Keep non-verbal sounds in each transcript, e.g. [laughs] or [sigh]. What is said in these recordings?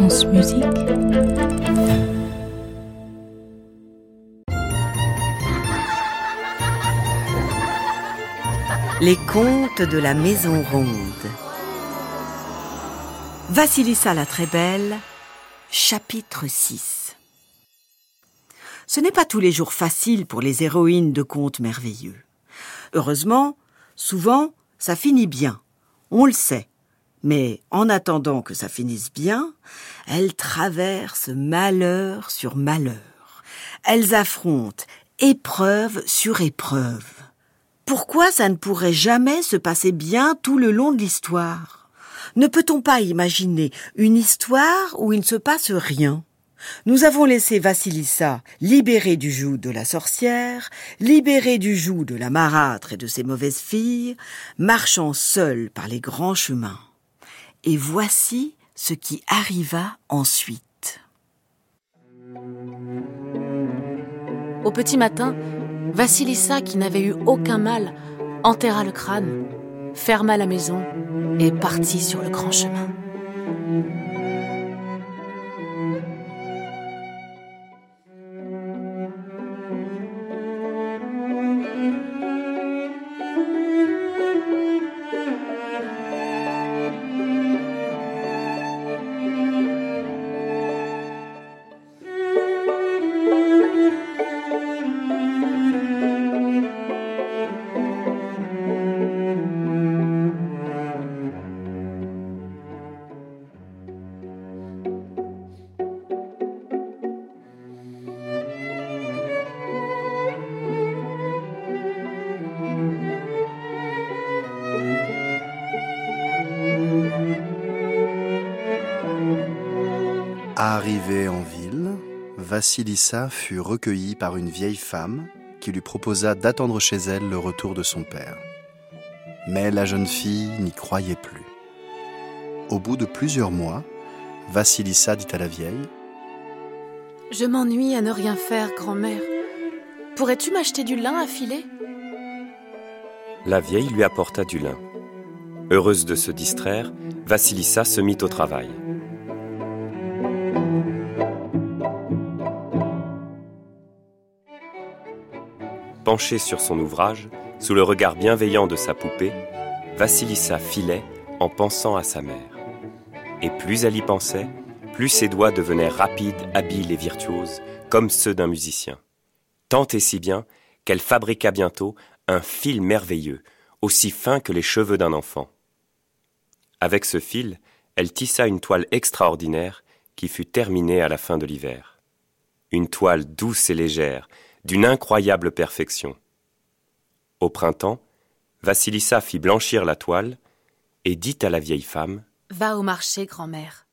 Les contes de la Maison Ronde. Vassilissa la très belle, chapitre 6. Ce n'est pas tous les jours facile pour les héroïnes de contes merveilleux. Heureusement, souvent, ça finit bien. On le sait. Mais en attendant que ça finisse bien, elles traversent malheur sur malheur. Elles affrontent épreuve sur épreuve. Pourquoi ça ne pourrait jamais se passer bien tout le long de l'histoire? Ne peut-on pas imaginer une histoire où il ne se passe rien? Nous avons laissé Vassilissa libérée du joug de la sorcière, libérée du joug de la marâtre et de ses mauvaises filles, marchant seule par les grands chemins. Et voici ce qui arriva ensuite. Au petit matin, Vassilissa, qui n'avait eu aucun mal, enterra le crâne, ferma la maison et partit sur le grand chemin. Arrivée en ville, Vassilissa fut recueillie par une vieille femme qui lui proposa d'attendre chez elle le retour de son père. Mais la jeune fille n'y croyait plus. Au bout de plusieurs mois, Vassilissa dit à la vieille Je m'ennuie à ne rien faire, grand-mère. Pourrais-tu m'acheter du lin à filer La vieille lui apporta du lin. Heureuse de se distraire, Vassilissa se mit au travail. Penchée sur son ouvrage, sous le regard bienveillant de sa poupée, Vassilissa filait en pensant à sa mère. Et plus elle y pensait, plus ses doigts devenaient rapides, habiles et virtuoses, comme ceux d'un musicien. Tant et si bien qu'elle fabriqua bientôt un fil merveilleux, aussi fin que les cheveux d'un enfant. Avec ce fil, elle tissa une toile extraordinaire qui fut terminée à la fin de l'hiver. Une toile douce et légère, d'une incroyable perfection. Au printemps, Vassilissa fit blanchir la toile et dit à la vieille femme Va au marché, grand-mère.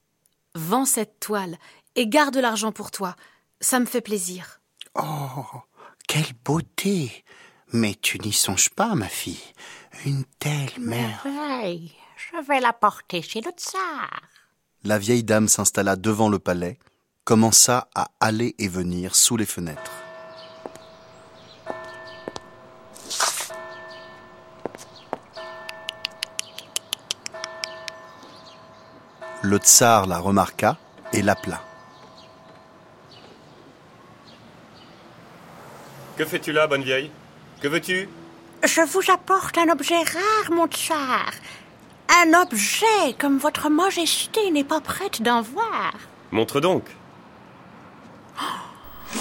Vends cette toile et garde l'argent pour toi. Ça me fait plaisir. Oh, quelle beauté Mais tu n'y songes pas, ma fille. Une telle mère. Merveille. Je vais la porter chez le tsar. La vieille dame s'installa devant le palais, commença à aller et venir sous les fenêtres. Le tsar la remarqua et l'appela. Que fais-tu là, bonne vieille? Que veux-tu? Je vous apporte un objet rare, mon tsar. Un objet comme votre majesté n'est pas prête d'en voir. Montre donc.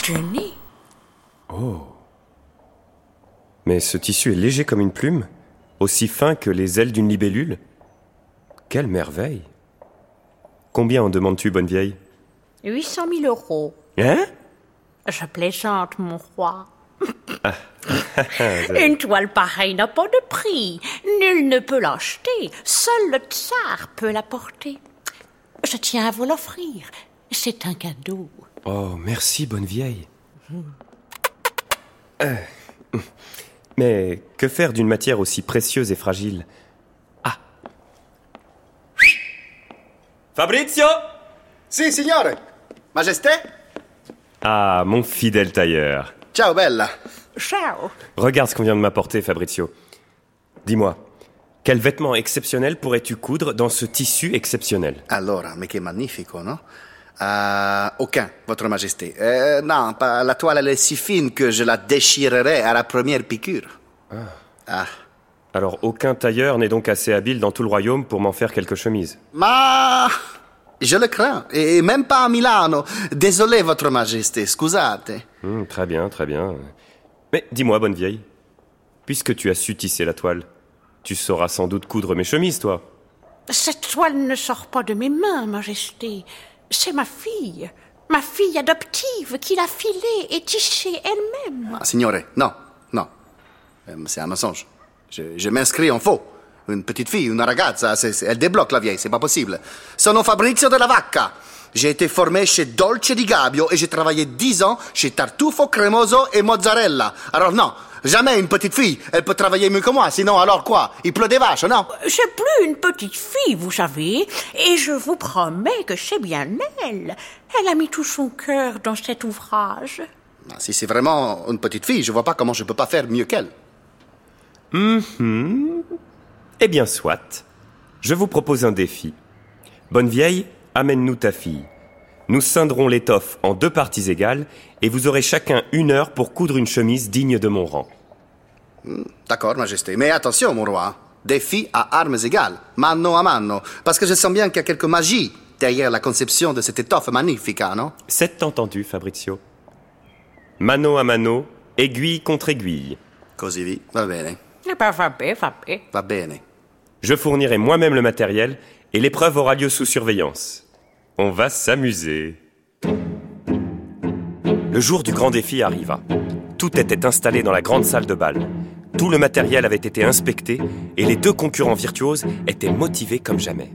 Jenny, Oh. Mais ce tissu est léger comme une plume, aussi fin que les ailes d'une libellule. Quelle merveille Combien en demandes-tu, bonne vieille 800 000 euros. Hein Je plaisante, mon roi. [laughs] Une toile pareille n'a pas de prix. Nul ne peut l'acheter. Seul le tsar peut la porter. Je tiens à vous l'offrir. C'est un cadeau. Oh, merci, bonne vieille. Euh, Mais que faire d'une matière aussi précieuse et fragile? Fabrizio? Sì, signore. Majesté? Ah, mon fidèle tailleur. Ciao, bella. Ciao. Regarde ce qu'on vient de m'apporter, Fabrizio. Dis-moi, Quel vêtement exceptionnel pourrais-tu coudre dans ce tissu exceptionnel? Allora, mais che magnifico, no? Euh, aucun, Votre Majesté. Euh, non, pas- la toile elle est si fine que je la déchirerai à la première piqûre. Ah. Alors aucun tailleur n'est donc assez habile dans tout le royaume pour m'en faire quelques chemises. Ma je le crains, et même pas à Milano. Désolé, Votre Majesté, scusate. Hmm, très bien, très bien. Mais dis-moi, bonne vieille, puisque tu as su tisser la toile, tu sauras sans doute coudre mes chemises, toi. Cette toile ne sort pas de mes mains, Majesté. C'est ma fille, ma fille adoptive qui l'a filée et tissée elle-même. Ah, signore, non, non. Euh, C'est un mensonge. Je, je m'inscris en faux. Une petite fille, une ragazza, elle débloque la vieille, c'est pas possible. Sono Fabrizio della Vacca. J'ai été formé chez Dolce di Gabio et j'ai travaillé dix ans chez Tartufo, Cremoso et Mozzarella. Alors non, jamais une petite fille, elle peut travailler mieux que moi, sinon alors quoi? Il pleut des vaches, non? C'est plus une petite fille, vous savez, et je vous promets que c'est bien elle. Elle a mis tout son cœur dans cet ouvrage. Ah, Si c'est vraiment une petite fille, je vois pas comment je peux pas faire mieux qu'elle. Eh bien, soit. Je vous propose un défi. Bonne vieille, amène-nous ta fille. Nous scindrons l'étoffe en deux parties égales et vous aurez chacun une heure pour coudre une chemise digne de mon rang. D'accord, Majesté. Mais attention, mon roi. Défi à armes égales, mano a mano. Parce que je sens bien qu'il y a quelque magie derrière la conception de cette étoffe magnifique, non? C'est entendu, Fabrizio. Mano à mano, aiguille contre aiguille. Così. Va bene, Eh ben, va bien, va bien. va bene. Je fournirai moi-même le matériel et l'épreuve aura lieu sous surveillance. On va s'amuser. Le jour du grand défi arriva. Tout était installé dans la grande salle de bal. Tout le matériel avait été inspecté et les deux concurrents virtuoses étaient motivés comme jamais.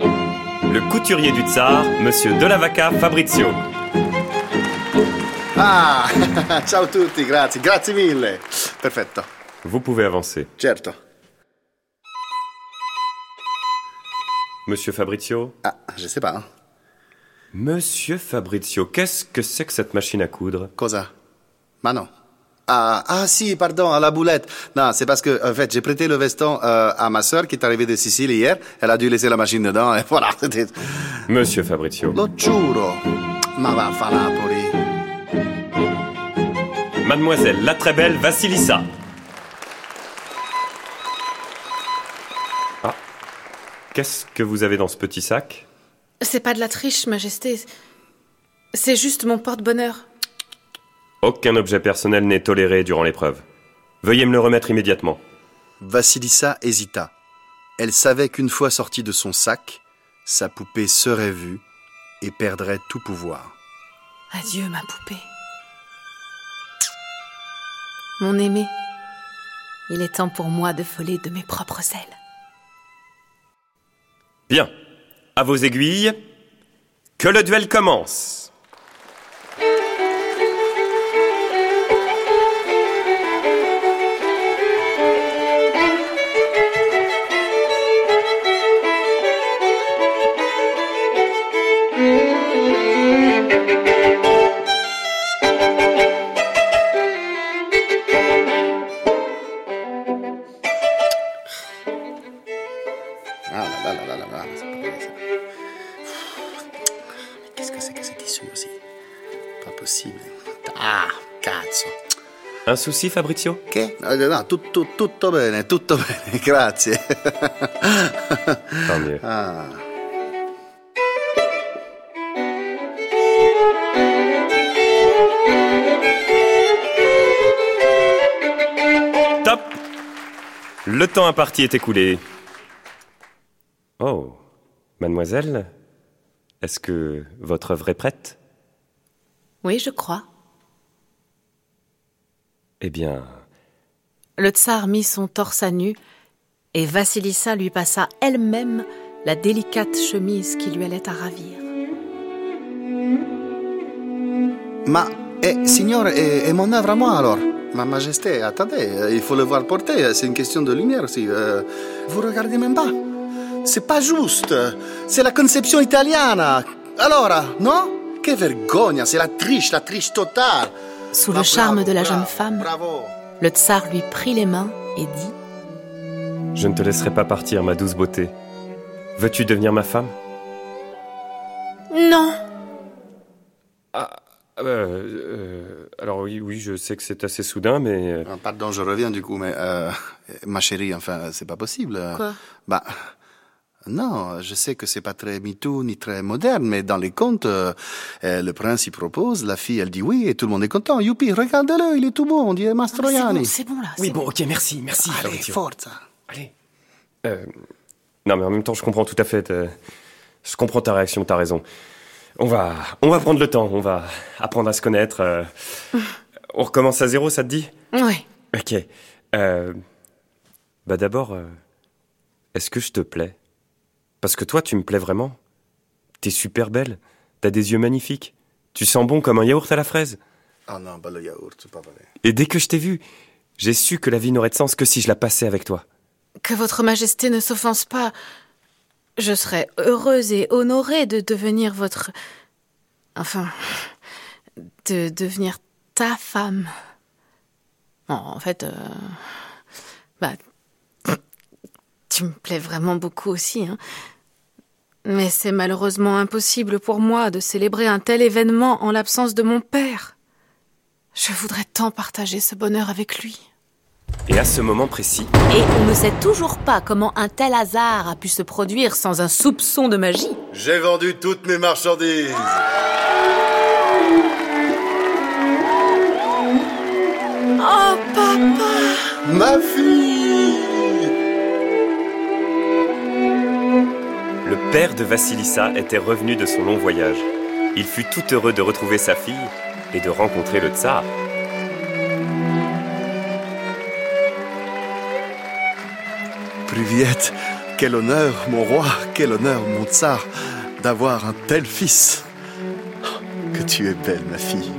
Le couturier du tsar, monsieur Delavacca Fabrizio. Ah, [laughs] ciao tutti, grazie, grazie mille. Perfetto, Vous pouvez avancer. certo. Monsieur Fabrizio? Ah, je sais pas. hein. Monsieur Fabrizio, qu'est-ce que c'est que cette machine à coudre? Cosa? Ma non. Ah, ah si, pardon, à la boulette. Non, c'est parce que, en fait, j'ai prêté le veston euh, à ma sœur qui est arrivée de Sicile hier. Elle a dû laisser la machine dedans et [laughs] voilà. Monsieur Fabrizio. Lo giuro. Ma va. Mademoiselle la très belle Vassilissa. Qu'est-ce que vous avez dans ce petit sac? C'est pas de la triche, Majesté. C'est juste mon porte-bonheur. Aucun objet personnel n'est toléré durant l'épreuve. Veuillez me le remettre immédiatement. Vassilissa hésita. Elle savait qu'une fois sortie de son sac, sa poupée serait vue et perdrait tout pouvoir. Adieu, ma poupée. Mon aimé, il est temps pour moi de voler de mes propres ailes. Bien. À vos aiguilles. Que le duel commence. Qu'est-ce que c'est que ce tissu aussi? Pas possible. Ah, cazzo. Un souci, Fabrizio? Che? No, no, tutto, tutto bene, tutto bene, [laughs] grazie. Tant mieux. Ah. Top Le temps imparti est écoulé. Oh, mademoiselle, est-ce que votre œuvre est prête? Oui, je crois. Eh bien, Le tsar mit son torse à nu et Vassilissa lui passa elle-même la délicate chemise qui lui allait à ravir. Ma, eh, signore, et, et mon œuvre à moi alors Ma majesté, attendez, euh, il faut le voir porter, c'est une question de lumière aussi. euh, vous regardez même pas? C'est pas juste, c'est la conception italiana. Allora, no? Che vergogna, c'est la triche, la triche totale. Sous le charme bravo, de la bravo, jeune femme, Bravo. le tsar lui prit les mains et dit Je ne te laisserai pas partir, ma douce beauté. Veux-tu devenir ma femme? Non Ah, euh, euh, alors oui, oui, je sais que c'est assez soudain, mais... euh, Ah, Pardon, je reviens du coup, mais euh, ma chérie, enfin, c'est pas possible. Quoi? Bah, non, je sais que c'est pas très MeToo ni très moderne, mais dans les contes, euh, euh, le prince y propose, la fille elle dit oui et tout le monde est content. Youpi, regardez-le, il est tout beau, on dirait C'est Mastroianni. c'est bon là. Oui, bon, ok, merci, merci. Allez, forza. Allez. Euh, non, mais en même temps, je comprends tout à fait. euh, Je comprends ta réaction, t'as raison. On va, on va prendre le temps, on va apprendre à se connaître. euh. On recommence à zéro, ça te dit? Ouais. Ok. Euh, bah d'abord, est-ce que je te plais? Parce que toi, tu me plais vraiment. T'es super belle. T'as des yeux magnifiques. Tu sens bon comme un yaourt à la fraise. Ah non, bah le yaourt, c'est pas vrai. Et dès que je t'ai vu, j'ai su que la vie n'aurait de sens que si je la passais avec toi. Que votre majesté ne s'offense pas. Je serais heureuse et honorée de devenir votre. Enfin. de devenir ta femme. Bon, en fait. euh, Bah. Tu me plais vraiment beaucoup aussi, hein. Mais c'est malheureusement impossible pour moi de célébrer un tel événement en l'absence de mon père. Je voudrais tant partager ce bonheur avec lui. Et à ce moment précis, Et on ne sait toujours pas comment un tel hasard a pu se produire sans un soupçon de magie. J'ai vendu toutes mes marchandises. Oh, papa Ma fille père de Vassilissa était revenu de son long voyage. Il fut tout heureux de retrouver sa fille et de rencontrer le tsar. Priviette, quel honneur, mon roi, quel honneur, mon tsar, d'avoir un tel fils. Que tu es belle, ma fille.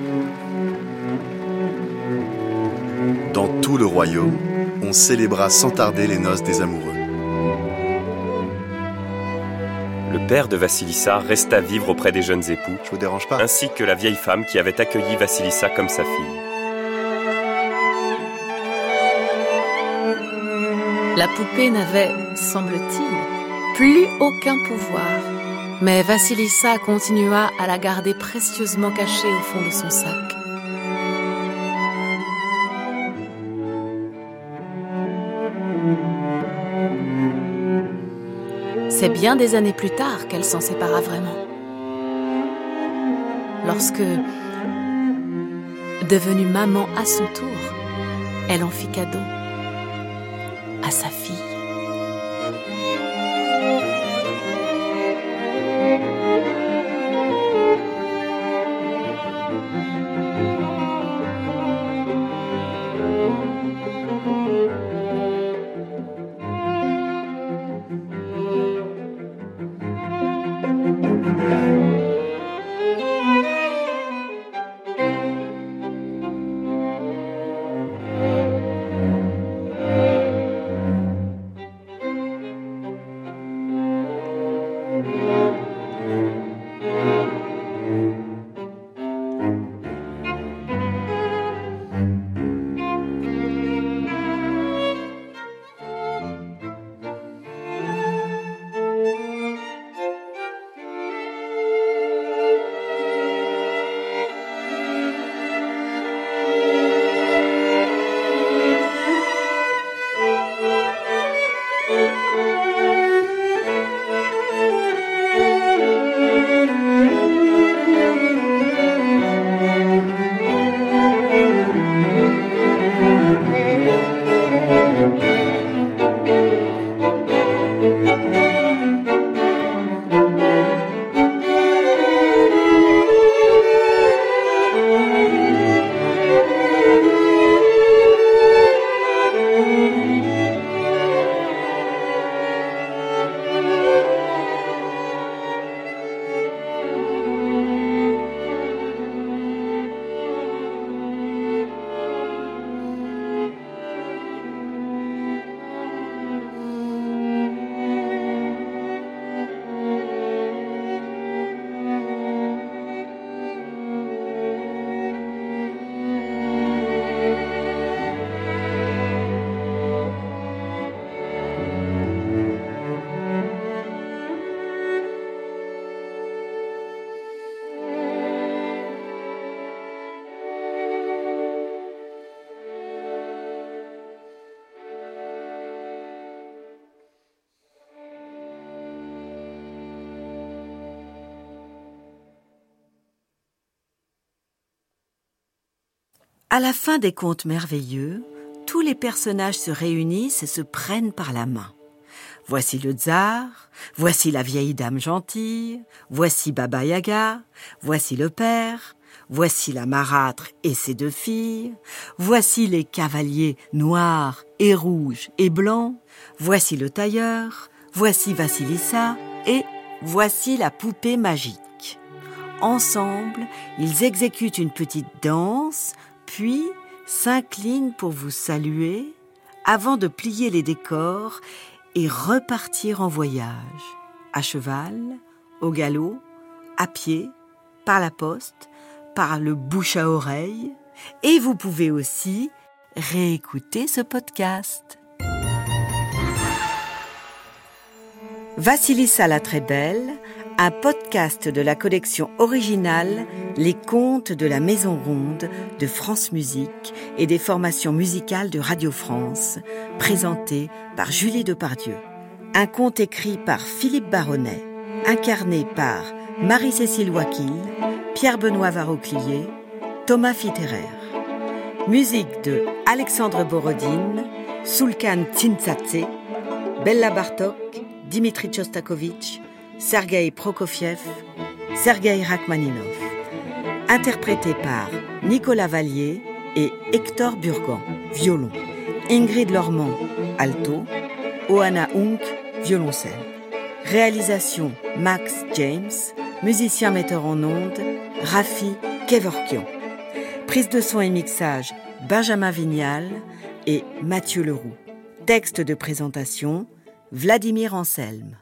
Dans tout le royaume, on célébra sans tarder les noces des amoureux. Père de Vassilissa resta vivre auprès des jeunes époux, Je vous dérange pas ainsi que la vieille femme qui avait accueilli Vassilissa comme sa fille. La poupée n'avait, semble-t-il, plus aucun pouvoir. Mais Vassilissa continua à la garder précieusement cachée au fond de son sac. C'est bien des années plus tard qu'elle s'en sépara vraiment. Lorsque, devenue maman à son tour, elle en fit cadeau à sa fille. Amen. À la fin des contes merveilleux, tous les personnages se réunissent et se prennent par la main. Voici le tsar, voici la vieille dame gentille, voici Baba Yaga, voici le père, voici la marâtre et ses deux filles, voici les cavaliers noirs et rouges et blancs, voici le tailleur, voici Vassilissa et voici la poupée magique. Ensemble, ils exécutent une petite danse, puis s'inclinent pour vous saluer avant de plier les décors et repartir en voyage, à cheval, au galop, à pied, par la poste, par le bouche à oreille, et vous pouvez aussi réécouter ce podcast. Vassilissa la très belle, un podcast de la collection originale Les contes de la Maison Ronde de France Musique et des formations musicales de Radio France, présenté par Julie Depardieu. Un conte écrit par Philippe Baronnet, incarné par Marie-Cécile Wakil, Pierre-Benoît Varoclier, Thomas Fitterer. Musique de Alexandre Borodine, Sulkan Tsintsatse, Bella Bartok, Dimitri Chostakovich, Sergei Prokofiev, Sergei Rachmaninov. Interprété par Nicolas Vallier et Hector Burgan, violon. Ingrid Lormand, alto. Oana Hunk, violoncelle. Réalisation Max James, musicien metteur en ondes, Rafi Kevorkian. Prise de son et mixage Benjamin Vignal et Mathieu Leroux. Texte de présentation Vladimir Anselme.